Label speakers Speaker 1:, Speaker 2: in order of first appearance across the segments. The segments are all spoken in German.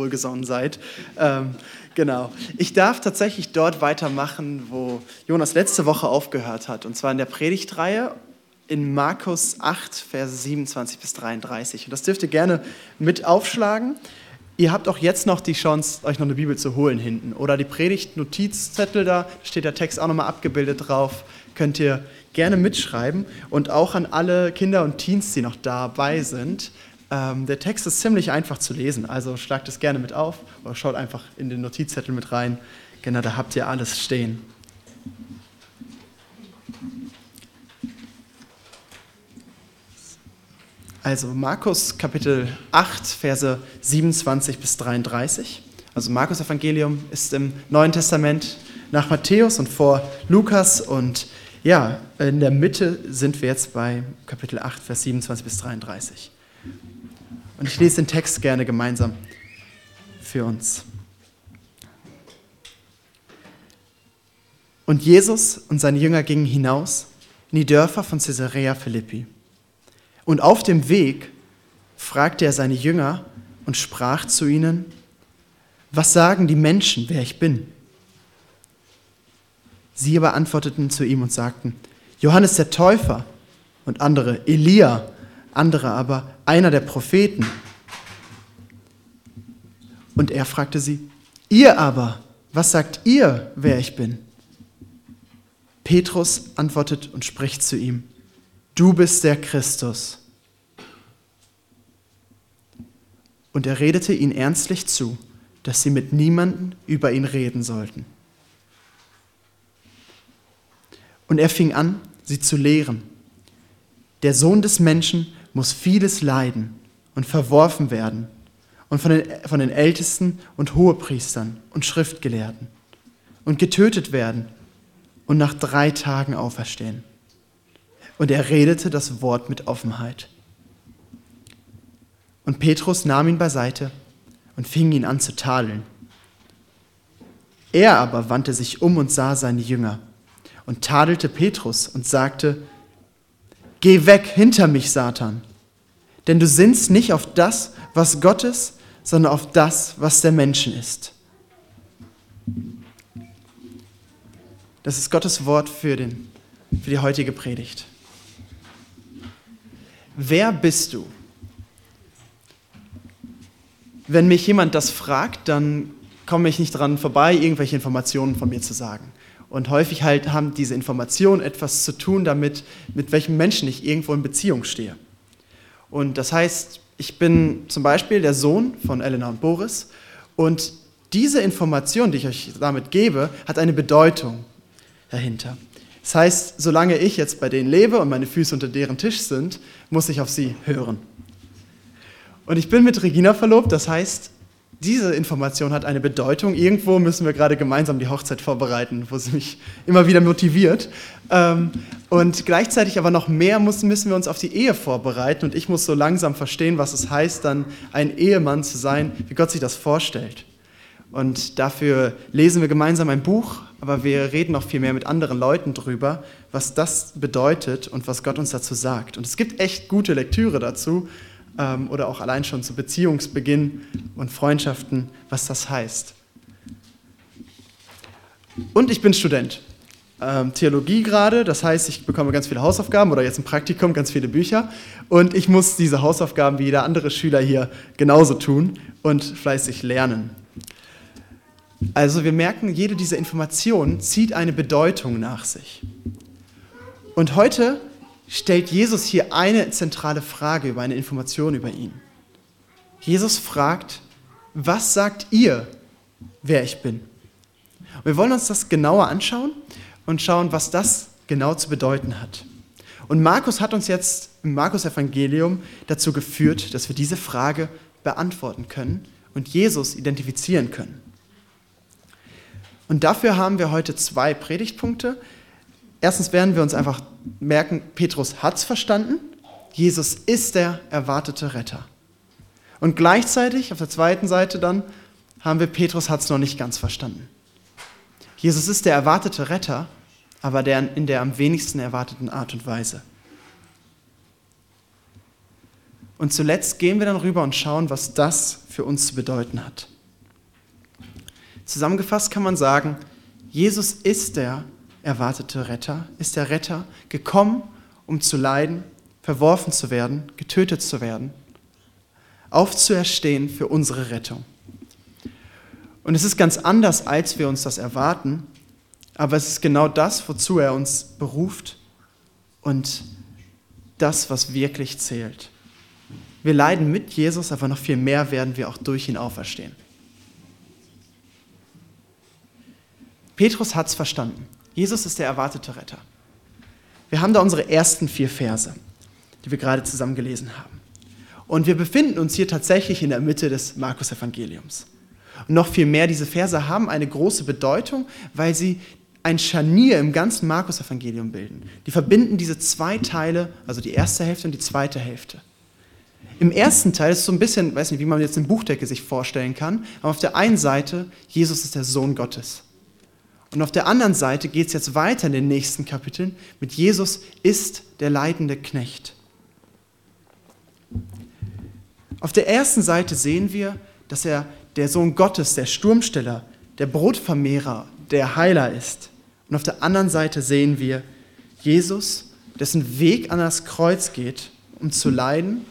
Speaker 1: wohlgesonnen seid. Ähm, genau. Ich darf tatsächlich dort weitermachen, wo Jonas letzte Woche aufgehört hat, und zwar in der Predigtreihe in Markus 8, Verse 27 bis 33. Und das dürft ihr gerne mit aufschlagen. Ihr habt auch jetzt noch die Chance, euch noch eine Bibel zu holen hinten. Oder die Predigt-Notizzettel da, steht der Text auch nochmal abgebildet drauf. Könnt ihr gerne mitschreiben. Und auch an alle Kinder und Teens, die noch dabei sind. Ähm, der Text ist ziemlich einfach zu lesen, also schlagt es gerne mit auf oder schaut einfach in den Notizzettel mit rein. Genau, da habt ihr alles stehen. Also Markus Kapitel 8, Verse 27 bis 33. Also Markus Evangelium ist im Neuen Testament nach Matthäus und vor Lukas und ja, in der Mitte sind wir jetzt bei Kapitel 8, Vers 27 bis 33. Und ich lese den Text gerne gemeinsam für uns. Und Jesus und seine Jünger gingen hinaus in die Dörfer von Caesarea Philippi. Und auf dem Weg fragte er seine Jünger und sprach zu ihnen, was sagen die Menschen, wer ich bin? Sie aber antworteten zu ihm und sagten, Johannes der Täufer und andere Elia andere aber einer der Propheten. Und er fragte sie, ihr aber, was sagt ihr, wer ich bin? Petrus antwortet und spricht zu ihm, du bist der Christus. Und er redete ihn ernstlich zu, dass sie mit niemandem über ihn reden sollten. Und er fing an, sie zu lehren. Der Sohn des Menschen muss vieles leiden und verworfen werden und von den, von den Ältesten und Hohepriestern und Schriftgelehrten und getötet werden und nach drei Tagen auferstehen. Und er redete das Wort mit Offenheit. Und Petrus nahm ihn beiseite und fing ihn an zu tadeln. Er aber wandte sich um und sah seine Jünger und tadelte Petrus und sagte, Geh weg hinter mich, Satan, denn du sinnst nicht auf das, was Gott ist, sondern auf das, was der Menschen ist. Das ist Gottes Wort für, den, für die heutige Predigt. Wer bist du? Wenn mich jemand das fragt, dann komme ich nicht daran vorbei, irgendwelche Informationen von mir zu sagen. Und häufig halt haben diese Informationen etwas zu tun damit, mit welchem Menschen ich irgendwo in Beziehung stehe. Und das heißt, ich bin zum Beispiel der Sohn von Elena und Boris und diese Information, die ich euch damit gebe, hat eine Bedeutung dahinter. Das heißt, solange ich jetzt bei denen lebe und meine Füße unter deren Tisch sind, muss ich auf sie hören. Und ich bin mit Regina verlobt, das heißt, diese Information hat eine Bedeutung. Irgendwo müssen wir gerade gemeinsam die Hochzeit vorbereiten, wo sie mich immer wieder motiviert. Ähm, und gleichzeitig aber noch mehr müssen, wir uns auf die Ehe vorbereiten. Und ich muss so langsam verstehen, was es heißt, dann ein Ehemann zu sein, wie Gott sich das vorstellt. Und dafür lesen wir gemeinsam ein Buch, aber wir reden noch viel mehr mit anderen Leuten drüber, was das bedeutet und was Gott uns dazu sagt. Und es gibt echt gute Lektüre dazu ähm, oder auch allein schon zu Beziehungsbeginn und Freundschaften, was das heißt. Und ich bin Student. Ähm, Theologie gerade, das heißt, ich bekomme ganz viele Hausaufgaben oder jetzt im Praktikum ganz viele Bücher und ich muss diese Hausaufgaben wie jeder andere Schüler hier genauso tun und fleißig lernen. Also wir merken, jede dieser Informationen zieht eine Bedeutung nach sich. Und heute stellt Jesus hier eine zentrale Frage über eine Information über ihn. Jesus fragt, was sagt ihr, wer ich bin? Wir wollen uns das genauer anschauen und schauen, was das genau zu bedeuten hat. Und Markus hat uns jetzt im Markus Evangelium dazu geführt, dass wir diese Frage beantworten können und Jesus identifizieren können. Und dafür haben wir heute zwei Predigtpunkte, Erstens werden wir uns einfach merken, Petrus hat es verstanden, Jesus ist der erwartete Retter. Und gleichzeitig auf der zweiten Seite dann haben wir, Petrus hat es noch nicht ganz verstanden. Jesus ist der erwartete Retter, aber der in der am wenigsten erwarteten Art und Weise. Und zuletzt gehen wir dann rüber und schauen, was das für uns zu bedeuten hat. Zusammengefasst kann man sagen, Jesus ist der erwartete Retter, ist der Retter gekommen, um zu leiden, verworfen zu werden, getötet zu werden, aufzuerstehen für unsere Rettung. Und es ist ganz anders, als wir uns das erwarten, aber es ist genau das, wozu er uns beruft und das, was wirklich zählt. Wir leiden mit Jesus, aber noch viel mehr werden wir auch durch ihn auferstehen. Petrus hat es verstanden. Jesus ist der erwartete Retter. Wir haben da unsere ersten vier Verse, die wir gerade zusammen gelesen haben. Und wir befinden uns hier tatsächlich in der Mitte des Markus-Evangeliums. Und noch viel mehr, diese Verse haben eine große Bedeutung, weil sie ein Scharnier im ganzen Markus-Evangelium bilden. Die verbinden diese zwei Teile, also die erste Hälfte und die zweite Hälfte. Im ersten Teil ist es so ein bisschen, weiß nicht, wie man jetzt eine Buchdecke sich vorstellen kann, aber auf der einen Seite, Jesus ist der Sohn Gottes. Und auf der anderen Seite geht es jetzt weiter in den nächsten Kapiteln mit Jesus ist der leidende Knecht. Auf der ersten Seite sehen wir, dass er der Sohn Gottes, der Sturmsteller, der Brotvermehrer, der Heiler ist. Und auf der anderen Seite sehen wir Jesus, dessen Weg an das Kreuz geht, um zu leiden,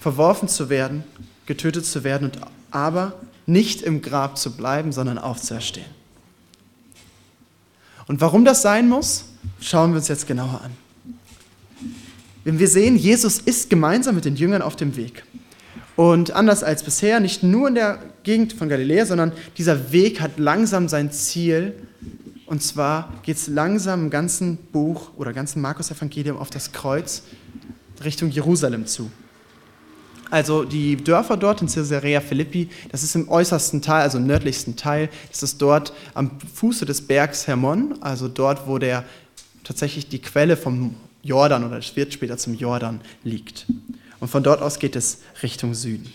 Speaker 1: verworfen zu werden, getötet zu werden und aber nicht im Grab zu bleiben, sondern aufzuerstehen. Und warum das sein muss, schauen wir uns jetzt genauer an. Wenn wir sehen, Jesus ist gemeinsam mit den Jüngern auf dem Weg. Und anders als bisher, nicht nur in der Gegend von Galiläa, sondern dieser Weg hat langsam sein Ziel. Und zwar geht es langsam im ganzen Buch oder ganzen Markus-Evangelium auf das Kreuz Richtung Jerusalem zu. Also die Dörfer dort in Caesarea Philippi, das ist im äußersten Teil, also im nördlichsten Teil, das ist dort am Fuße des Bergs Hermon, also dort, wo der tatsächlich die Quelle vom Jordan oder es wird später zum Jordan liegt. Und von dort aus geht es Richtung Süden.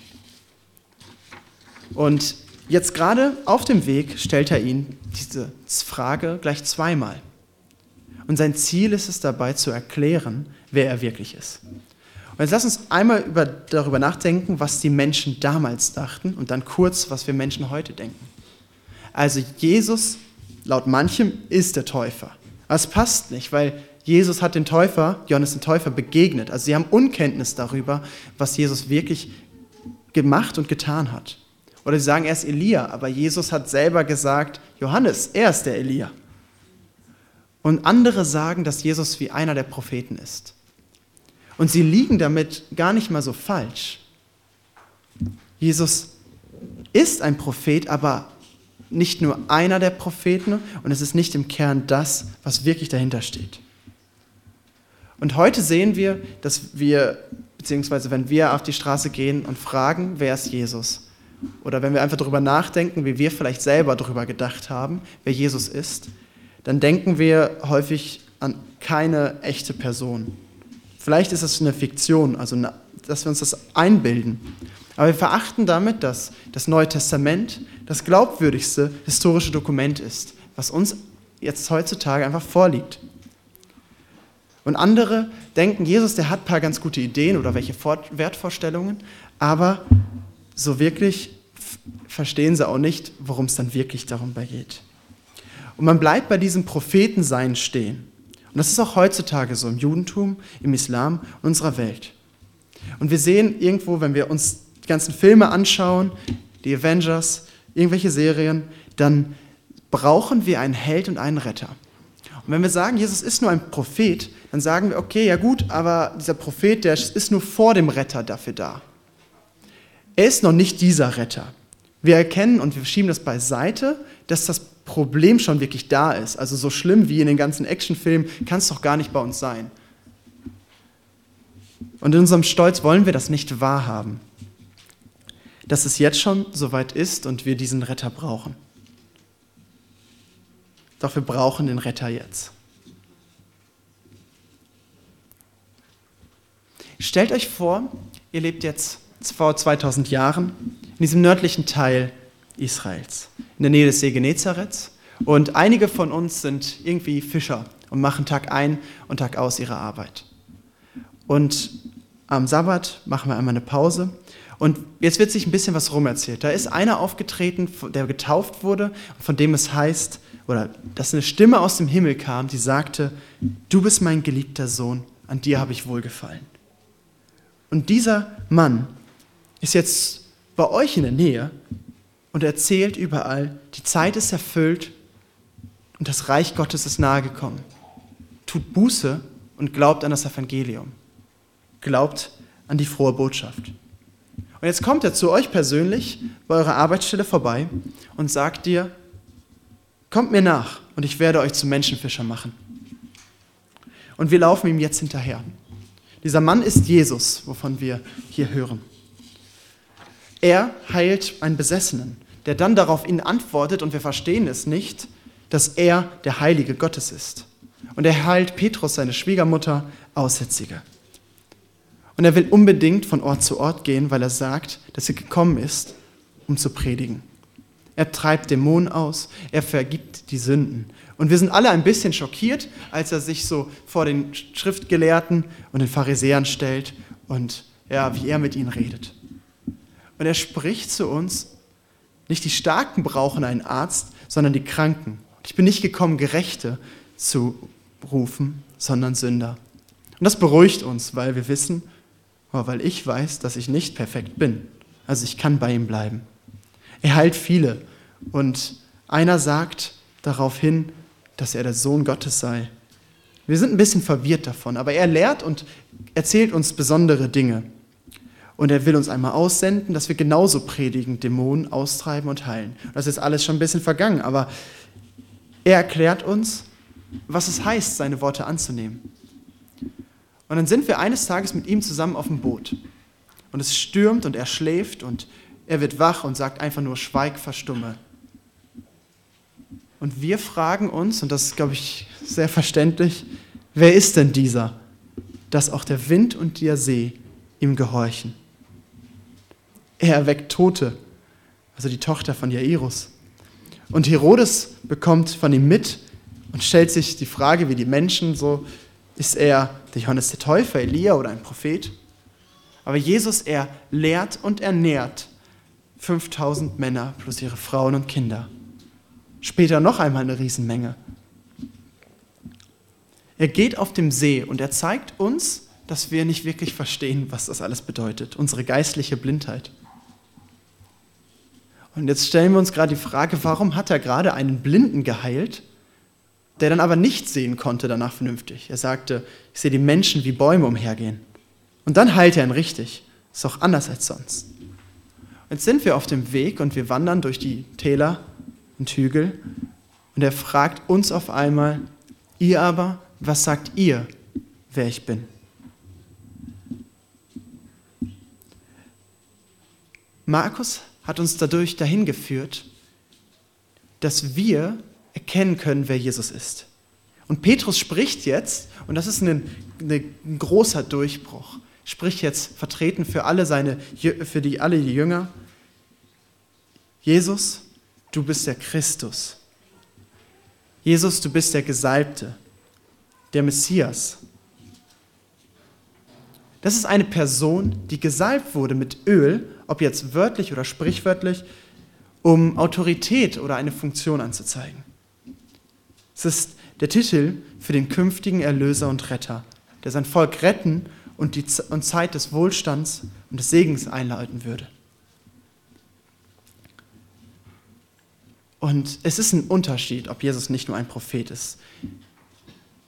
Speaker 1: Und jetzt gerade auf dem Weg stellt er ihn diese Frage gleich zweimal. Und sein Ziel ist es dabei zu erklären, wer er wirklich ist. Und jetzt lass uns einmal über, darüber nachdenken, was die Menschen damals dachten und dann kurz, was wir Menschen heute denken. Also Jesus, laut manchem, ist der Täufer. Aber es passt nicht, weil Jesus hat den Täufer, Johannes den Täufer, begegnet. Also sie haben Unkenntnis darüber, was Jesus wirklich gemacht und getan hat. Oder sie sagen, er ist Elia, aber Jesus hat selber gesagt, Johannes, er ist der Elia. Und andere sagen, dass Jesus wie einer der Propheten ist. Und sie liegen damit gar nicht mal so falsch. Jesus ist ein Prophet, aber nicht nur einer der Propheten und es ist nicht im Kern das, was wirklich dahinter steht. Und heute sehen wir, dass wir, beziehungsweise wenn wir auf die Straße gehen und fragen, wer ist Jesus? Oder wenn wir einfach darüber nachdenken, wie wir vielleicht selber darüber gedacht haben, wer Jesus ist, dann denken wir häufig an keine echte Person. Vielleicht ist es eine Fiktion, also eine, dass wir uns das einbilden. Aber wir verachten damit, dass das Neue Testament das glaubwürdigste historische Dokument ist, was uns jetzt heutzutage einfach vorliegt. Und andere denken, Jesus, der hat ein paar ganz gute Ideen oder welche Wertvorstellungen, aber so wirklich verstehen sie auch nicht, worum es dann wirklich darum geht. Und man bleibt bei diesem Prophetensein stehen. Und das ist auch heutzutage so im Judentum, im Islam und unserer Welt. Und wir sehen irgendwo, wenn wir uns die ganzen Filme anschauen, die Avengers, irgendwelche Serien, dann brauchen wir einen Held und einen Retter. Und wenn wir sagen, Jesus ist nur ein Prophet, dann sagen wir, okay, ja gut, aber dieser Prophet, der ist nur vor dem Retter dafür da. Er ist noch nicht dieser Retter. Wir erkennen und wir schieben das beiseite, dass das Problem schon wirklich da ist. Also so schlimm wie in den ganzen Actionfilmen kann es doch gar nicht bei uns sein. Und in unserem Stolz wollen wir das nicht wahrhaben, dass es jetzt schon so weit ist und wir diesen Retter brauchen. Doch wir brauchen den Retter jetzt. Stellt euch vor, ihr lebt jetzt vor 2000 Jahren in diesem nördlichen Teil Israels, in der Nähe des See Genezareth. Und einige von uns sind irgendwie Fischer und machen Tag ein und Tag aus ihre Arbeit. Und am Sabbat machen wir einmal eine Pause. Und jetzt wird sich ein bisschen was rumerzählt. Da ist einer aufgetreten, der getauft wurde, von dem es heißt, oder dass eine Stimme aus dem Himmel kam, die sagte, du bist mein geliebter Sohn, an dir habe ich wohlgefallen. Und dieser Mann ist jetzt bei euch in der Nähe und erzählt überall, die Zeit ist erfüllt und das Reich Gottes ist nahegekommen. Tut Buße und glaubt an das Evangelium. Glaubt an die frohe Botschaft. Und jetzt kommt er zu euch persönlich bei eurer Arbeitsstelle vorbei und sagt dir, kommt mir nach und ich werde euch zu Menschenfischer machen. Und wir laufen ihm jetzt hinterher. Dieser Mann ist Jesus, wovon wir hier hören. Er heilt einen Besessenen, der dann darauf ihn antwortet, und wir verstehen es nicht, dass er der Heilige Gottes ist. Und er heilt Petrus, seine Schwiegermutter, Aussätzige. Und er will unbedingt von Ort zu Ort gehen, weil er sagt, dass er gekommen ist, um zu predigen. Er treibt Dämonen aus, er vergibt die Sünden. Und wir sind alle ein bisschen schockiert, als er sich so vor den Schriftgelehrten und den Pharisäern stellt und ja, wie er mit ihnen redet. Und er spricht zu uns, nicht die Starken brauchen einen Arzt, sondern die Kranken. Ich bin nicht gekommen, Gerechte zu rufen, sondern Sünder. Und das beruhigt uns, weil wir wissen, oh, weil ich weiß, dass ich nicht perfekt bin. Also ich kann bei ihm bleiben. Er heilt viele. Und einer sagt daraufhin, dass er der Sohn Gottes sei. Wir sind ein bisschen verwirrt davon, aber er lehrt und erzählt uns besondere Dinge. Und er will uns einmal aussenden, dass wir genauso predigen, Dämonen austreiben und heilen. Das ist alles schon ein bisschen vergangen, aber er erklärt uns, was es heißt, seine Worte anzunehmen. Und dann sind wir eines Tages mit ihm zusammen auf dem Boot. Und es stürmt und er schläft und er wird wach und sagt einfach nur, schweig, verstumme. Und wir fragen uns, und das ist, glaube ich, sehr verständlich, wer ist denn dieser, dass auch der Wind und der See ihm gehorchen? Er erweckt Tote, also die Tochter von Jairus. Und Herodes bekommt von ihm mit und stellt sich die Frage, wie die Menschen so, ist er der Johannes der Täufer, Elia oder ein Prophet? Aber Jesus, er lehrt und ernährt 5000 Männer plus ihre Frauen und Kinder. Später noch einmal eine Riesenmenge. Er geht auf dem See und er zeigt uns, dass wir nicht wirklich verstehen, was das alles bedeutet, unsere geistliche Blindheit. Und jetzt stellen wir uns gerade die Frage, warum hat er gerade einen Blinden geheilt, der dann aber nicht sehen konnte danach vernünftig? Er sagte, ich sehe die Menschen wie Bäume umhergehen. Und dann heilt er ihn richtig. Ist auch anders als sonst. Jetzt sind wir auf dem Weg und wir wandern durch die Täler und Hügel und er fragt uns auf einmal, ihr aber, was sagt ihr, wer ich bin? Markus hat uns dadurch dahin geführt, dass wir erkennen können, wer Jesus ist. Und Petrus spricht jetzt, und das ist ein, ein großer Durchbruch, spricht jetzt vertreten für alle seine, für die alle die Jünger. Jesus, du bist der Christus. Jesus, du bist der Gesalbte, der Messias. Das ist eine Person, die gesalbt wurde mit Öl, ob jetzt wörtlich oder sprichwörtlich, um Autorität oder eine Funktion anzuzeigen. Es ist der Titel für den künftigen Erlöser und Retter, der sein Volk retten und die Zeit des Wohlstands und des Segens einleiten würde. Und es ist ein Unterschied, ob Jesus nicht nur ein Prophet ist.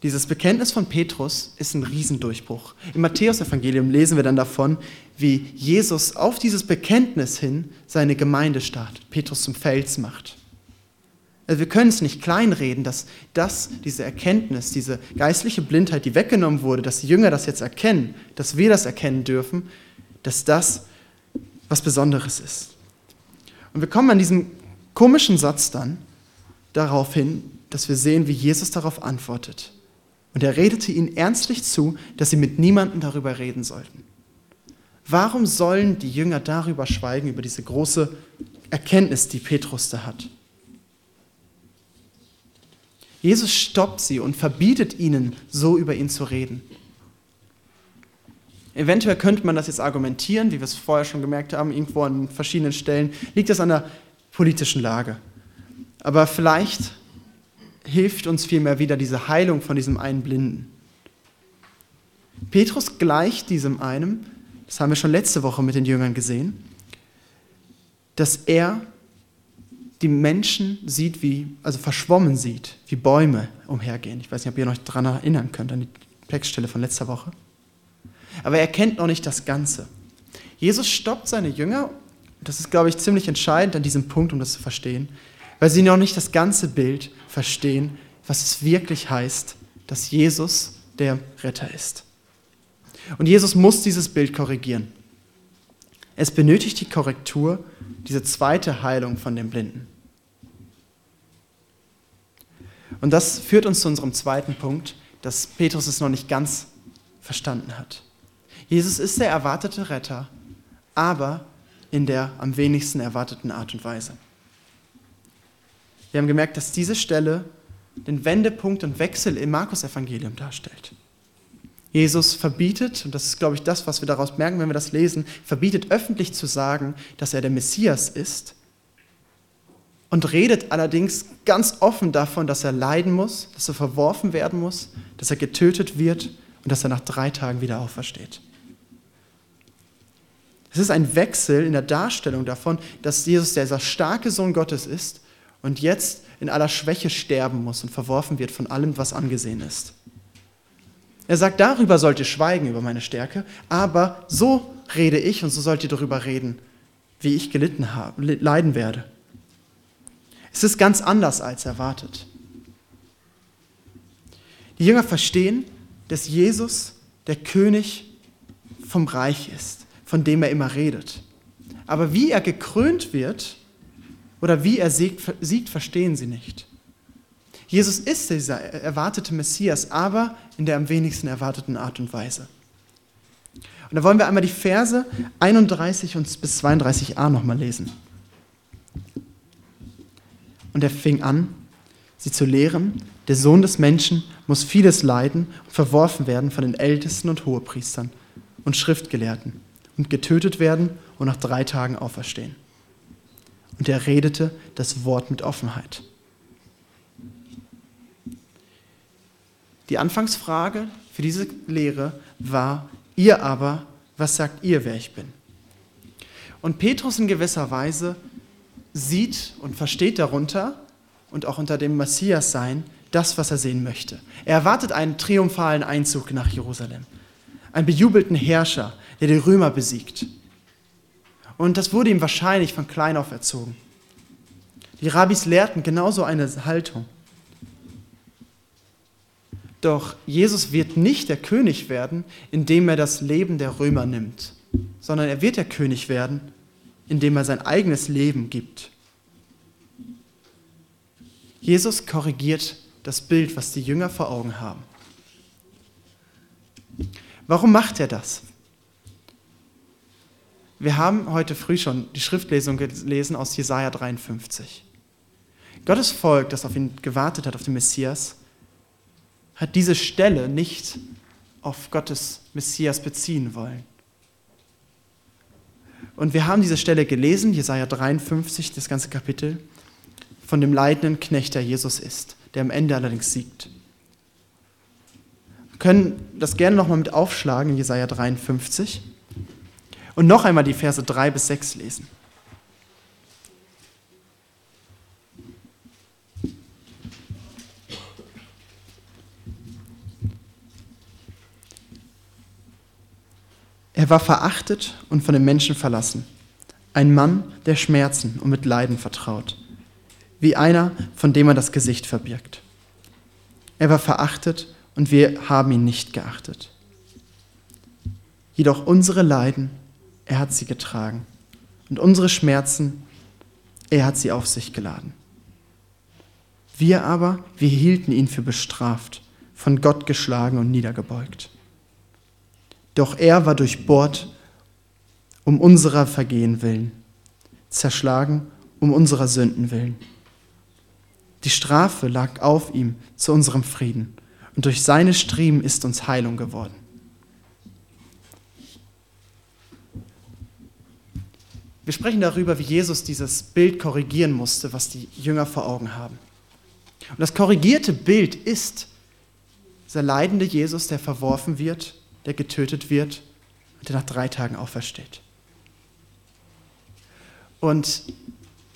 Speaker 1: Dieses Bekenntnis von Petrus ist ein Riesendurchbruch. Im Matthäusevangelium lesen wir dann davon, wie Jesus auf dieses Bekenntnis hin seine Gemeinde startet, Petrus zum Fels macht. Also wir können es nicht kleinreden, dass das, diese Erkenntnis, diese geistliche Blindheit, die weggenommen wurde, dass die Jünger das jetzt erkennen, dass wir das erkennen dürfen, dass das was Besonderes ist. Und wir kommen an diesem komischen Satz dann darauf hin, dass wir sehen, wie Jesus darauf antwortet. Und er redete ihnen ernstlich zu, dass sie mit niemandem darüber reden sollten. Warum sollen die Jünger darüber schweigen, über diese große Erkenntnis, die Petrus da hat? Jesus stoppt sie und verbietet ihnen, so über ihn zu reden. Eventuell könnte man das jetzt argumentieren, wie wir es vorher schon gemerkt haben, irgendwo an verschiedenen Stellen, liegt das an der politischen Lage. Aber vielleicht hilft uns vielmehr wieder diese Heilung von diesem einen Blinden. Petrus gleicht diesem einem, das haben wir schon letzte Woche mit den Jüngern gesehen, dass er die Menschen sieht, wie, also verschwommen sieht, wie Bäume umhergehen. Ich weiß nicht, ob ihr euch daran erinnern könnt, an die Textstelle von letzter Woche. Aber er kennt noch nicht das Ganze. Jesus stoppt seine Jünger, das ist, glaube ich, ziemlich entscheidend an diesem Punkt, um das zu verstehen, weil sie noch nicht das ganze Bild verstehen, was es wirklich heißt, dass Jesus der Retter ist. Und Jesus muss dieses Bild korrigieren. Es benötigt die Korrektur, diese zweite Heilung von dem Blinden. Und das führt uns zu unserem zweiten Punkt, dass Petrus es noch nicht ganz verstanden hat. Jesus ist der erwartete Retter, aber in der am wenigsten erwarteten Art und Weise. Wir haben gemerkt, dass diese Stelle den Wendepunkt und Wechsel im Markus-Evangelium darstellt. Jesus verbietet, und das ist, glaube ich, das, was wir daraus merken, wenn wir das lesen, verbietet öffentlich zu sagen, dass er der Messias ist und redet allerdings ganz offen davon, dass er leiden muss, dass er verworfen werden muss, dass er getötet wird und dass er nach drei Tagen wieder aufersteht. Es ist ein Wechsel in der Darstellung davon, dass Jesus dieser starke Sohn Gottes ist und jetzt in aller Schwäche sterben muss und verworfen wird von allem, was angesehen ist. Er sagt, darüber sollt ihr schweigen, über meine Stärke, aber so rede ich und so sollt ihr darüber reden, wie ich gelitten habe, leiden werde. Es ist ganz anders als erwartet. Die Jünger verstehen, dass Jesus der König vom Reich ist, von dem er immer redet. Aber wie er gekrönt wird oder wie er siegt, siegt verstehen sie nicht. Jesus ist dieser erwartete Messias, aber in der am wenigsten erwarteten Art und Weise. Und da wollen wir einmal die Verse 31 bis 32a nochmal lesen. Und er fing an, sie zu lehren, der Sohn des Menschen muss vieles leiden und verworfen werden von den Ältesten und Hohepriestern und Schriftgelehrten und getötet werden und nach drei Tagen auferstehen. Und er redete das Wort mit Offenheit. Die Anfangsfrage für diese Lehre war, ihr aber, was sagt ihr, wer ich bin? Und Petrus in gewisser Weise sieht und versteht darunter und auch unter dem Messias sein, das, was er sehen möchte. Er erwartet einen triumphalen Einzug nach Jerusalem, einen bejubelten Herrscher, der die Römer besiegt. Und das wurde ihm wahrscheinlich von klein auf erzogen. Die Rabbis lehrten genauso eine Haltung. Doch Jesus wird nicht der König werden, indem er das Leben der Römer nimmt, sondern er wird der König werden, indem er sein eigenes Leben gibt. Jesus korrigiert das Bild, was die Jünger vor Augen haben. Warum macht er das? Wir haben heute früh schon die Schriftlesung gelesen aus Jesaja 53. Gottes Volk, das auf ihn gewartet hat, auf den Messias, hat diese Stelle nicht auf Gottes Messias beziehen wollen. Und wir haben diese Stelle gelesen, Jesaja 53, das ganze Kapitel, von dem leidenden Knecht, der Jesus ist, der am Ende allerdings siegt. Wir können das gerne nochmal mit aufschlagen Jesaja 53 und noch einmal die Verse 3 bis 6 lesen. Er war verachtet und von den Menschen verlassen. Ein Mann, der Schmerzen und mit Leiden vertraut. Wie einer, von dem man das Gesicht verbirgt. Er war verachtet und wir haben ihn nicht geachtet. Jedoch unsere Leiden, er hat sie getragen. Und unsere Schmerzen, er hat sie auf sich geladen. Wir aber, wir hielten ihn für bestraft, von Gott geschlagen und niedergebeugt. Doch er war durchbohrt um unserer Vergehen willen, zerschlagen um unserer Sünden willen. Die Strafe lag auf ihm zu unserem Frieden, und durch seine Striemen ist uns Heilung geworden. Wir sprechen darüber, wie Jesus dieses Bild korrigieren musste, was die Jünger vor Augen haben. Und das korrigierte Bild ist dieser leidende Jesus, der verworfen wird, der getötet wird und der nach drei Tagen aufersteht. Und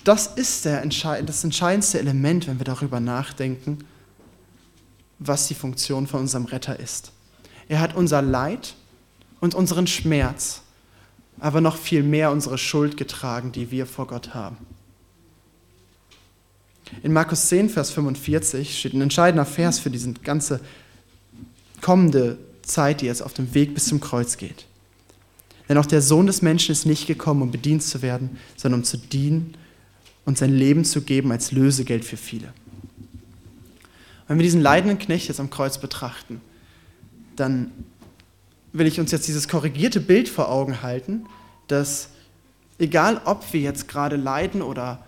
Speaker 1: das ist der, das entscheidendste Element, wenn wir darüber nachdenken, was die Funktion von unserem Retter ist. Er hat unser Leid und unseren Schmerz, aber noch viel mehr unsere Schuld getragen, die wir vor Gott haben. In Markus 10, Vers 45 steht ein entscheidender Vers für diese ganze kommende Zeit, die jetzt auf dem Weg bis zum Kreuz geht. Denn auch der Sohn des Menschen ist nicht gekommen, um bedient zu werden, sondern um zu dienen und sein Leben zu geben als Lösegeld für viele. Wenn wir diesen leidenden Knecht jetzt am Kreuz betrachten, dann will ich uns jetzt dieses korrigierte Bild vor Augen halten, dass egal ob wir jetzt gerade leiden oder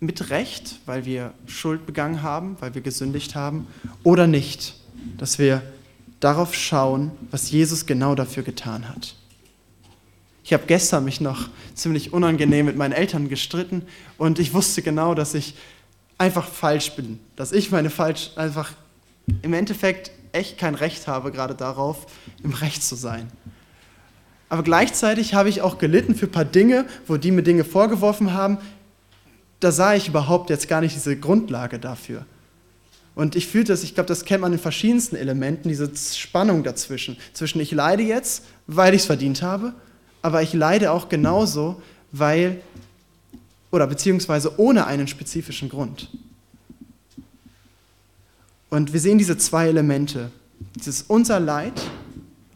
Speaker 1: mit Recht, weil wir Schuld begangen haben, weil wir gesündigt haben, oder nicht, dass wir darauf schauen, was Jesus genau dafür getan hat. Ich habe gestern mich noch ziemlich unangenehm mit meinen Eltern gestritten und ich wusste genau, dass ich einfach falsch bin, dass ich meine falsch einfach im Endeffekt echt kein Recht habe gerade darauf, im Recht zu sein. Aber gleichzeitig habe ich auch gelitten für ein paar Dinge, wo die mir Dinge vorgeworfen haben. Da sah ich überhaupt jetzt gar nicht diese Grundlage dafür. Und ich fühlte das, ich glaube, das kennt man in verschiedensten Elementen, diese Spannung dazwischen. Zwischen ich leide jetzt, weil ich es verdient habe, aber ich leide auch genauso, weil oder beziehungsweise ohne einen spezifischen Grund. Und wir sehen diese zwei Elemente. Dieses unser Leid,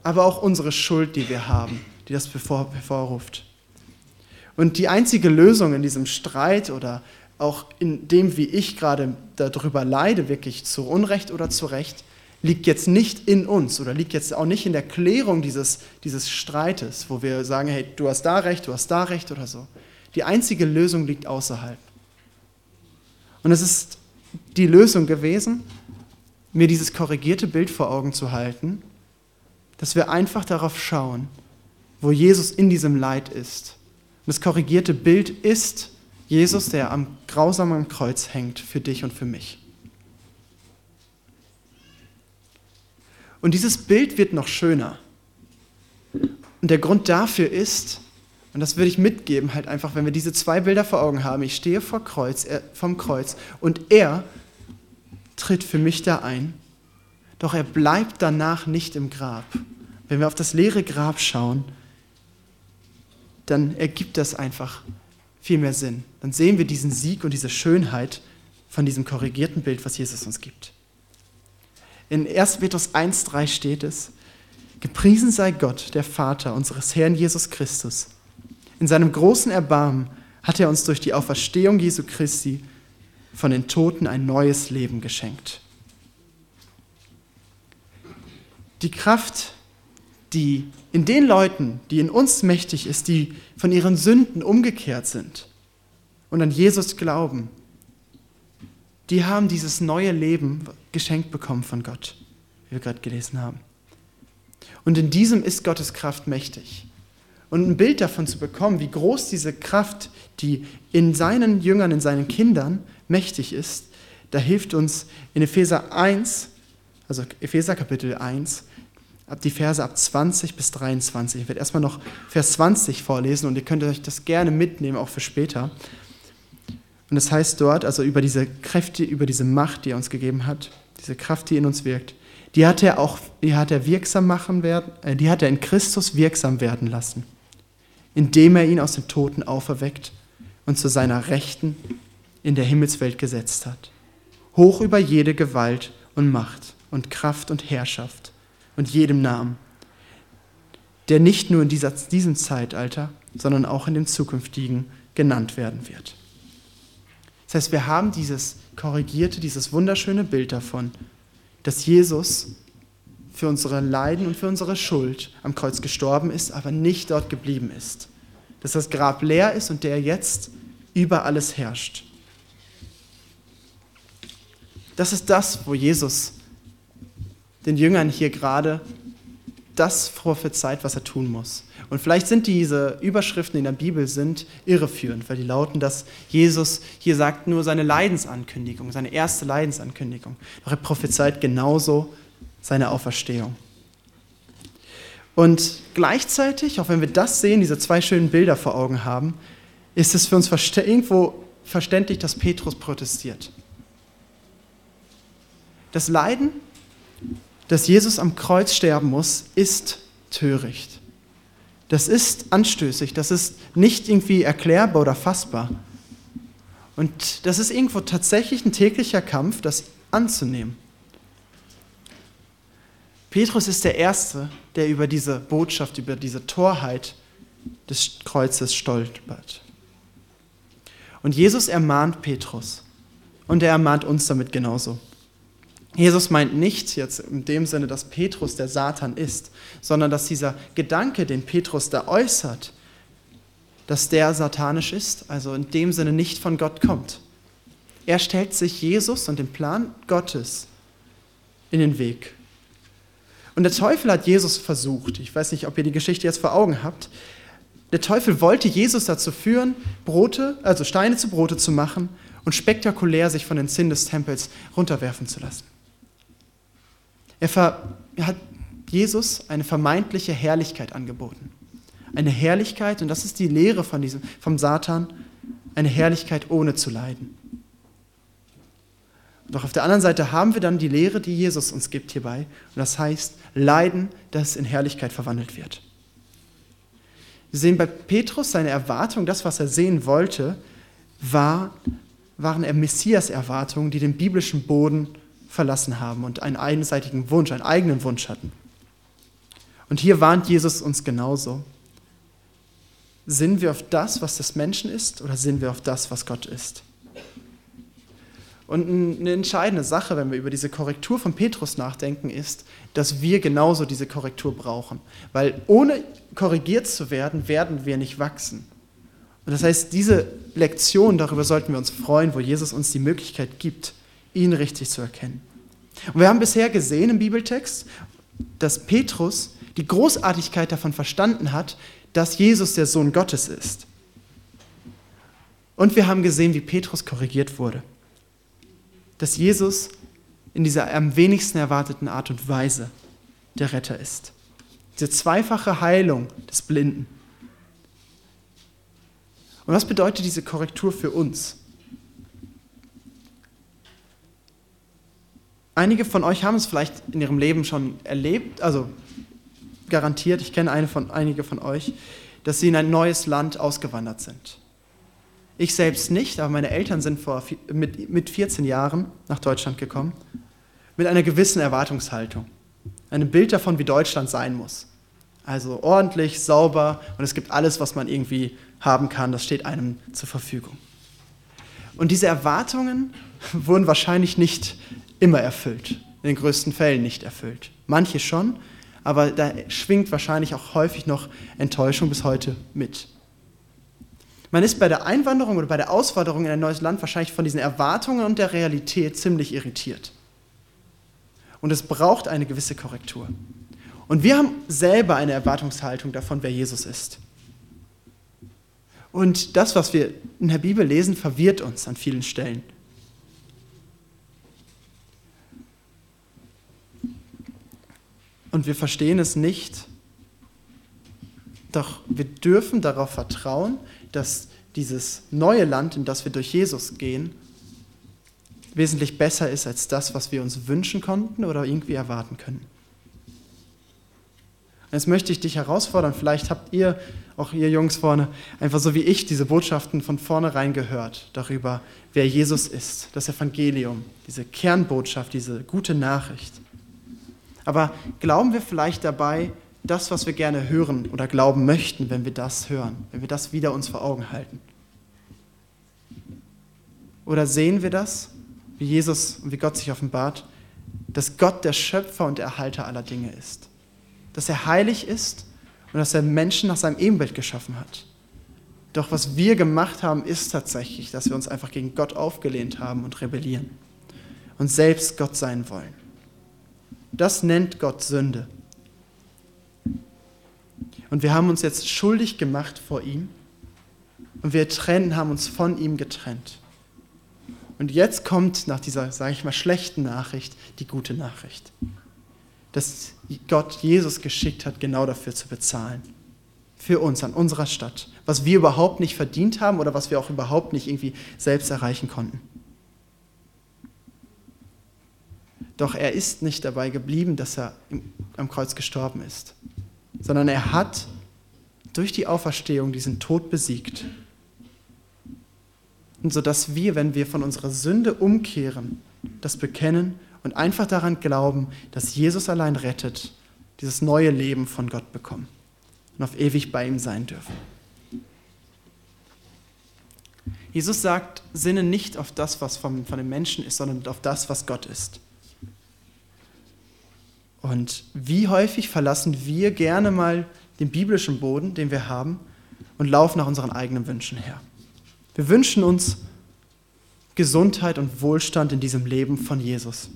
Speaker 1: aber auch unsere Schuld, die wir haben, die das hervorruft. Und die einzige Lösung in diesem Streit oder auch in dem, wie ich gerade darüber leide, wirklich zu Unrecht oder zu Recht, liegt jetzt nicht in uns oder liegt jetzt auch nicht in der Klärung dieses, dieses Streites, wo wir sagen, hey, du hast da recht, du hast da recht oder so, die einzige Lösung liegt außerhalb. Und es ist die Lösung gewesen, mir dieses korrigierte Bild vor Augen zu halten, dass wir einfach darauf schauen, wo Jesus in diesem Leid ist. Und das korrigierte Bild ist Jesus, der am grausamen Kreuz hängt für dich und für mich. Und dieses Bild wird noch schöner. Und der Grund dafür ist, und das würde ich mitgeben, halt einfach, wenn wir diese zwei Bilder vor Augen haben. Ich stehe vor Kreuz, er, vom Kreuz und er tritt für mich da ein. Doch er bleibt danach nicht im Grab. Wenn wir auf das leere Grab schauen, dann ergibt das einfach viel mehr Sinn. Dann sehen wir diesen Sieg und diese Schönheit von diesem korrigierten Bild, was Jesus uns gibt. In 1. Petrus 1,3 steht es: Gepriesen sei Gott, der Vater unseres Herrn Jesus Christus in seinem großen Erbarmen hat er uns durch die Auferstehung Jesu Christi von den Toten ein neues Leben geschenkt. Die Kraft, die in den Leuten, die in uns mächtig ist, die von ihren Sünden umgekehrt sind und an Jesus glauben, die haben dieses neue Leben geschenkt bekommen von Gott, wie wir gerade gelesen haben. Und in diesem ist Gottes Kraft mächtig. Und ein Bild davon zu bekommen, wie groß diese Kraft, die in seinen Jüngern, in seinen Kindern mächtig ist, da hilft uns in Epheser 1, also Epheser Kapitel 1, ab die Verse ab 20 bis 23. Ich werde erstmal noch Vers 20 vorlesen und ihr könnt euch das gerne mitnehmen, auch für später. Und es das heißt dort, also über diese Kräfte, über diese Macht, die er uns gegeben hat, diese Kraft, die in uns wirkt, die hat er auch, die hat er wirksam machen werden, äh, die hat er in Christus wirksam werden lassen indem er ihn aus den Toten auferweckt und zu seiner Rechten in der Himmelswelt gesetzt hat. Hoch über jede Gewalt und Macht und Kraft und Herrschaft und jedem Namen, der nicht nur in dieser, diesem Zeitalter, sondern auch in dem zukünftigen genannt werden wird. Das heißt, wir haben dieses korrigierte, dieses wunderschöne Bild davon, dass Jesus für unsere Leiden und für unsere Schuld am Kreuz gestorben ist, aber nicht dort geblieben ist. Dass das Grab leer ist und der jetzt über alles herrscht. Das ist das, wo Jesus den Jüngern hier gerade das prophezeit, was er tun muss. Und vielleicht sind diese Überschriften die in der Bibel sind irreführend, weil die lauten, dass Jesus hier sagt nur seine Leidensankündigung, seine erste Leidensankündigung. Doch er prophezeit genauso seine Auferstehung. Und gleichzeitig, auch wenn wir das sehen, diese zwei schönen Bilder vor Augen haben, ist es für uns irgendwo verständlich, dass Petrus protestiert. Das Leiden, dass Jesus am Kreuz sterben muss, ist töricht. Das ist anstößig, das ist nicht irgendwie erklärbar oder fassbar. Und das ist irgendwo tatsächlich ein täglicher Kampf, das anzunehmen. Petrus ist der Erste, der über diese Botschaft, über diese Torheit des Kreuzes stolpert. Und Jesus ermahnt Petrus und er ermahnt uns damit genauso. Jesus meint nicht jetzt in dem Sinne, dass Petrus der Satan ist, sondern dass dieser Gedanke, den Petrus da äußert, dass der satanisch ist, also in dem Sinne nicht von Gott kommt. Er stellt sich Jesus und dem Plan Gottes in den Weg. Und der Teufel hat Jesus versucht. Ich weiß nicht, ob ihr die Geschichte jetzt vor Augen habt. Der Teufel wollte Jesus dazu führen, Brote, also Steine zu Brote zu machen und spektakulär sich von den Zinnen des Tempels runterwerfen zu lassen. Er, hat Jesus eine vermeintliche Herrlichkeit angeboten. Eine Herrlichkeit, und das ist die Lehre von diesem, vom Satan, eine Herrlichkeit ohne zu leiden. Doch auf der anderen Seite haben wir dann die Lehre, die Jesus uns gibt hierbei. Und das heißt, Leiden, das in Herrlichkeit verwandelt wird. Wir sehen bei Petrus seine Erwartung, das, was er sehen wollte, war, waren er Messias-Erwartungen, die den biblischen Boden verlassen haben und einen einseitigen Wunsch, einen eigenen Wunsch hatten. Und hier warnt Jesus uns genauso. Sind wir auf das, was des Menschen ist, oder sind wir auf das, was Gott ist? Und eine entscheidende Sache, wenn wir über diese Korrektur von Petrus nachdenken, ist, dass wir genauso diese Korrektur brauchen. Weil ohne korrigiert zu werden, werden wir nicht wachsen. Und das heißt, diese Lektion, darüber sollten wir uns freuen, wo Jesus uns die Möglichkeit gibt, ihn richtig zu erkennen. Und wir haben bisher gesehen im Bibeltext, dass Petrus die Großartigkeit davon verstanden hat, dass Jesus der Sohn Gottes ist. Und wir haben gesehen, wie Petrus korrigiert wurde. Dass Jesus in dieser am wenigsten erwarteten Art und Weise der Retter ist. Diese zweifache Heilung des Blinden. Und was bedeutet diese Korrektur für uns? Einige von euch haben es vielleicht in ihrem Leben schon erlebt, also garantiert, ich kenne eine von, einige von euch, dass sie in ein neues Land ausgewandert sind. Ich selbst nicht, aber meine Eltern sind vor, mit, mit 14 Jahren nach Deutschland gekommen, mit einer gewissen Erwartungshaltung. Ein Bild davon, wie Deutschland sein muss. Also ordentlich, sauber und es gibt alles, was man irgendwie haben kann, das steht einem zur Verfügung. Und diese Erwartungen wurden wahrscheinlich nicht immer erfüllt, in den größten Fällen nicht erfüllt. Manche schon, aber da schwingt wahrscheinlich auch häufig noch Enttäuschung bis heute mit. Man ist bei der Einwanderung oder bei der Auswanderung in ein neues Land wahrscheinlich von diesen Erwartungen und der Realität ziemlich irritiert. Und es braucht eine gewisse Korrektur. Und wir haben selber eine Erwartungshaltung davon, wer Jesus ist. Und das, was wir in der Bibel lesen, verwirrt uns an vielen Stellen. Und wir verstehen es nicht. Doch wir dürfen darauf vertrauen, dass dieses neue Land, in das wir durch Jesus gehen, wesentlich besser ist als das, was wir uns wünschen konnten oder irgendwie erwarten können. Jetzt möchte ich dich herausfordern, vielleicht habt ihr, auch ihr Jungs vorne, einfach so wie ich diese Botschaften von vornherein gehört darüber, wer Jesus ist, das Evangelium, diese Kernbotschaft, diese gute Nachricht. Aber glauben wir vielleicht dabei das, was wir gerne hören oder glauben möchten, wenn wir das hören, wenn wir das wieder uns vor Augen halten? Oder sehen wir das, wie Jesus und wie Gott sich offenbart, dass Gott der Schöpfer und Erhalter aller Dinge ist? Dass er heilig ist und dass er Menschen nach seinem Ebenbild geschaffen hat? Doch was wir gemacht haben, ist tatsächlich, dass wir uns einfach gegen Gott aufgelehnt haben und rebellieren und selbst Gott sein wollen. Das nennt Gott Sünde. Und wir haben uns jetzt schuldig gemacht vor ihm. Und wir trennen, haben uns von ihm getrennt. Und jetzt kommt nach dieser, sage ich mal, schlechten Nachricht die gute Nachricht. Dass Gott Jesus geschickt hat, genau dafür zu bezahlen. Für uns, an unserer Stadt. Was wir überhaupt nicht verdient haben oder was wir auch überhaupt nicht irgendwie selbst erreichen konnten. Doch er ist nicht dabei geblieben, dass er am Kreuz gestorben ist, sondern er hat durch die Auferstehung diesen Tod besiegt. Und so dass wir, wenn wir von unserer Sünde umkehren, das bekennen und einfach daran glauben, dass Jesus allein rettet, dieses neue Leben von Gott bekommen und auf ewig bei ihm sein dürfen. Jesus sagt, sinne nicht auf das, was von, von den Menschen ist, sondern auf das, was Gott ist. Und wie häufig verlassen wir gerne mal den biblischen Boden, den wir haben, und laufen nach unseren eigenen Wünschen her. Wir wünschen uns Gesundheit und Wohlstand in diesem Leben von Jesus.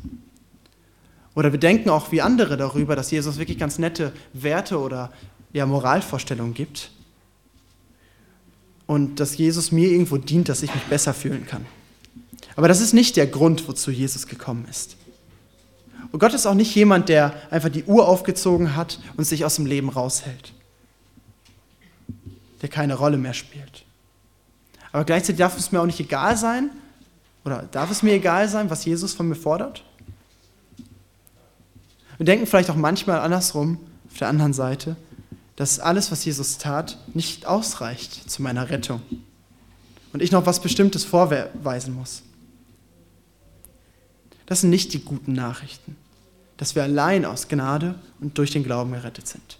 Speaker 1: Oder wir denken auch wie andere darüber, dass Jesus wirklich ganz nette Werte oder ja, Moralvorstellungen gibt. Und dass Jesus mir irgendwo dient, dass ich mich besser fühlen kann. Aber das ist nicht der Grund, wozu Jesus gekommen ist. Und Gott ist auch nicht jemand, der einfach die Uhr aufgezogen hat und sich aus dem Leben raushält. Der keine Rolle mehr spielt. Aber gleichzeitig darf es mir auch nicht egal sein, oder darf es mir egal sein, was Jesus von mir fordert? Wir denken vielleicht auch manchmal andersrum, auf der anderen Seite, dass alles, was Jesus tat, nicht ausreicht zu meiner Rettung. Und ich noch was Bestimmtes vorweisen muss. Das sind nicht die guten Nachrichten, dass wir allein aus Gnade und durch den Glauben gerettet sind.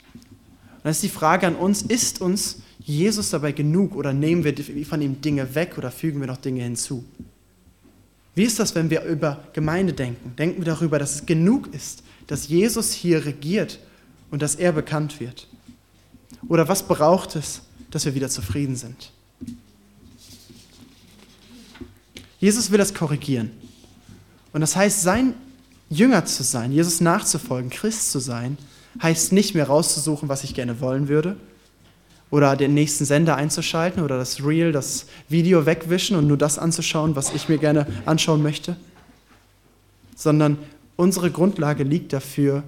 Speaker 1: Und dann ist die Frage an uns, ist uns Jesus dabei genug oder nehmen wir von ihm Dinge weg oder fügen wir noch Dinge hinzu? Wie ist das, wenn wir über Gemeinde denken? Denken wir darüber, dass es genug ist, dass Jesus hier regiert und dass er bekannt wird? Oder was braucht es, dass wir wieder zufrieden sind? Jesus will das korrigieren. Und das heißt, sein Jünger zu sein, Jesus nachzufolgen, Christ zu sein, heißt nicht mehr rauszusuchen, was ich gerne wollen würde, oder den nächsten Sender einzuschalten oder das Reel, das Video wegwischen und nur das anzuschauen, was ich mir gerne anschauen möchte, sondern unsere Grundlage liegt dafür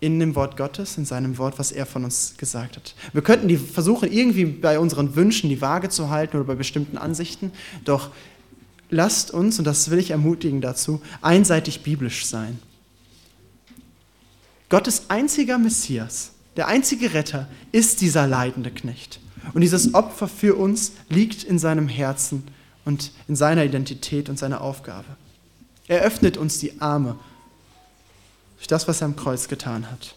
Speaker 1: in dem Wort Gottes, in seinem Wort, was er von uns gesagt hat. Wir könnten die versuchen, irgendwie bei unseren Wünschen die Waage zu halten oder bei bestimmten Ansichten, doch lasst uns, und das will ich ermutigen dazu, einseitig biblisch sein. Gottes einziger Messias, der einzige Retter, ist dieser leidende Knecht. Und dieses Opfer für uns liegt in seinem Herzen und in seiner Identität und seiner Aufgabe. Er öffnet uns die Arme durch das, was er am Kreuz getan hat.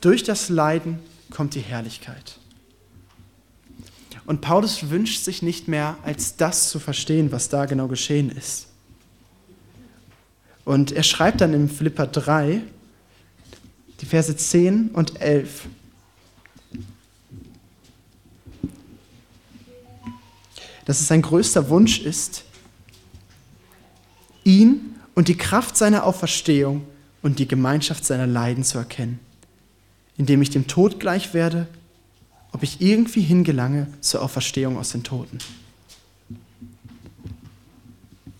Speaker 1: Durch das Leiden kommt die Herrlichkeit. Und Paulus wünscht sich nicht mehr, als das zu verstehen, was da genau geschehen ist. Und er schreibt dann in Philippa 3, die Verse 10 und 11. Dass es sein größter Wunsch ist, ihn und die Kraft seiner Auferstehung und die Gemeinschaft seiner Leiden zu erkennen, indem ich dem Tod gleich werde ob ich irgendwie hingelange zur Auferstehung aus den Toten.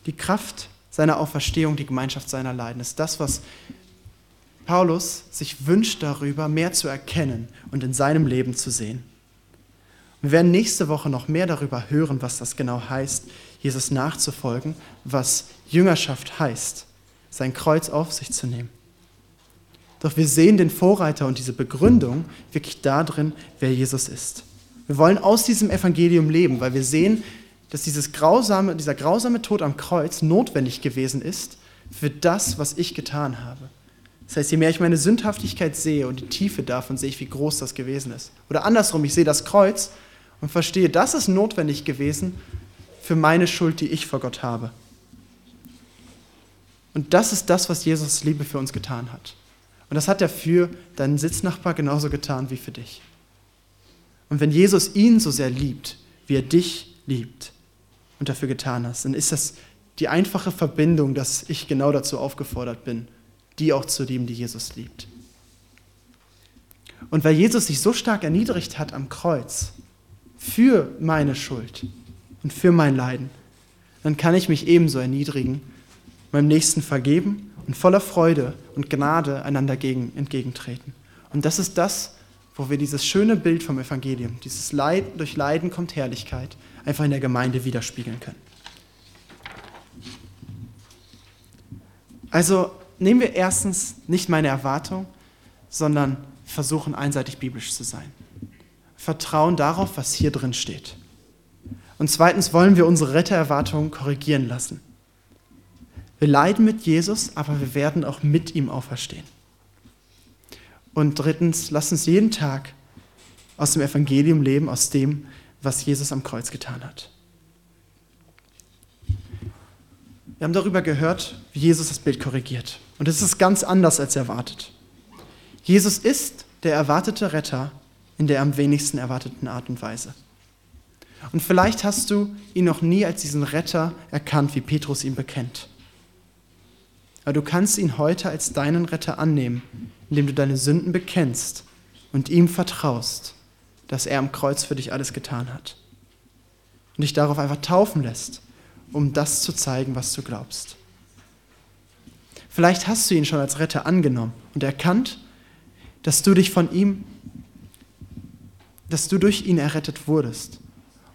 Speaker 1: Die Kraft seiner Auferstehung, die Gemeinschaft seiner Leiden ist das, was Paulus sich wünscht darüber, mehr zu erkennen und in seinem Leben zu sehen. Wir werden nächste Woche noch mehr darüber hören, was das genau heißt, Jesus nachzufolgen, was Jüngerschaft heißt, sein Kreuz auf sich zu nehmen. Doch wir sehen den Vorreiter und diese Begründung wirklich darin, wer Jesus ist. Wir wollen aus diesem Evangelium leben, weil wir sehen, dass dieses grausame, dieser grausame Tod am Kreuz notwendig gewesen ist für das, was ich getan habe. Das heißt, je mehr ich meine Sündhaftigkeit sehe und die Tiefe davon, sehe ich, wie groß das gewesen ist. Oder andersrum, ich sehe das Kreuz und verstehe, das ist notwendig gewesen für meine Schuld, die ich vor Gott habe. Und das ist das, was Jesus Liebe für uns getan hat. Und das hat er für deinen Sitznachbar genauso getan wie für dich. Und wenn Jesus ihn so sehr liebt, wie er dich liebt und dafür getan hast, dann ist das die einfache Verbindung, dass ich genau dazu aufgefordert bin, die auch zu lieben, die Jesus liebt. Und weil Jesus sich so stark erniedrigt hat am Kreuz für meine Schuld und für mein Leiden, dann kann ich mich ebenso erniedrigen, meinem Nächsten vergeben und voller Freude und Gnade einander gegen, entgegentreten. Und das ist das, wo wir dieses schöne Bild vom Evangelium, dieses Leid, durch Leiden kommt Herrlichkeit, einfach in der Gemeinde widerspiegeln können. Also nehmen wir erstens nicht meine Erwartung, sondern versuchen einseitig biblisch zu sein. Vertrauen darauf, was hier drin steht. Und zweitens wollen wir unsere Rettererwartungen korrigieren lassen. Wir leiden mit Jesus, aber wir werden auch mit ihm auferstehen. Und drittens, lass uns jeden Tag aus dem Evangelium leben, aus dem, was Jesus am Kreuz getan hat. Wir haben darüber gehört, wie Jesus das Bild korrigiert. Und es ist ganz anders als erwartet. Jesus ist der erwartete Retter in der am wenigsten erwarteten Art und Weise. Und vielleicht hast du ihn noch nie als diesen Retter erkannt, wie Petrus ihn bekennt. Aber du kannst ihn heute als deinen Retter annehmen, indem du deine Sünden bekennst und ihm vertraust, dass er am Kreuz für dich alles getan hat. Und dich darauf einfach taufen lässt, um das zu zeigen, was du glaubst. Vielleicht hast du ihn schon als Retter angenommen und erkannt, dass du dich von ihm, dass du durch ihn errettet wurdest.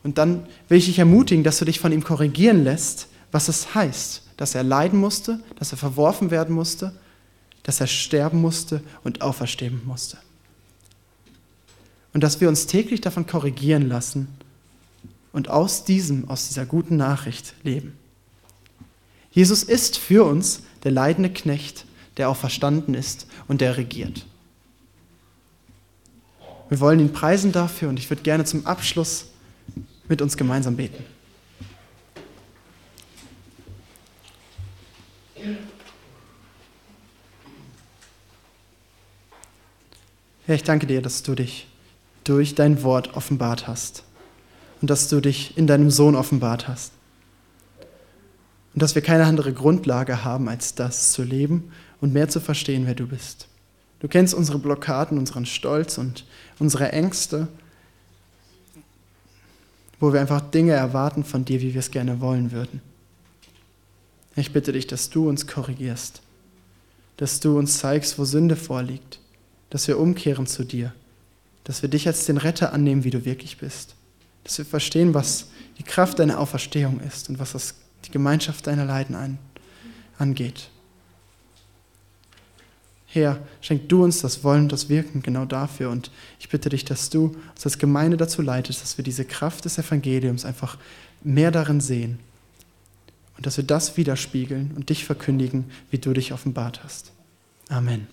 Speaker 1: Und dann will ich dich ermutigen, dass du dich von ihm korrigieren lässt, was es heißt, dass er leiden musste, dass er verworfen werden musste, dass er sterben musste und auferstehen musste. Und dass wir uns täglich davon korrigieren lassen und aus diesem, aus dieser guten Nachricht leben. Jesus ist für uns der leidende Knecht, der auch verstanden ist und der regiert. Wir wollen ihn preisen dafür und ich würde gerne zum Abschluss mit uns gemeinsam beten. Herr, ich danke dir, dass du dich durch dein Wort offenbart hast und dass du dich in deinem Sohn offenbart hast. Und dass wir keine andere Grundlage haben, als das zu leben und mehr zu verstehen, wer du bist. Du kennst unsere Blockaden, unseren Stolz und unsere Ängste, wo wir einfach Dinge erwarten von dir, wie wir es gerne wollen würden. Ich bitte dich, dass du uns korrigierst, dass du uns zeigst, wo Sünde vorliegt, dass wir umkehren zu dir, dass wir dich als den Retter annehmen, wie du wirklich bist, dass wir verstehen, was die Kraft deiner Auferstehung ist und was das, die Gemeinschaft deiner Leiden an, angeht. Herr, schenk du uns das Wollen und das Wirken genau dafür. Und ich bitte dich, dass du uns als Gemeinde dazu leitest, dass wir diese Kraft des Evangeliums einfach mehr darin sehen. Und dass wir das widerspiegeln und dich verkündigen, wie du dich offenbart hast. Amen.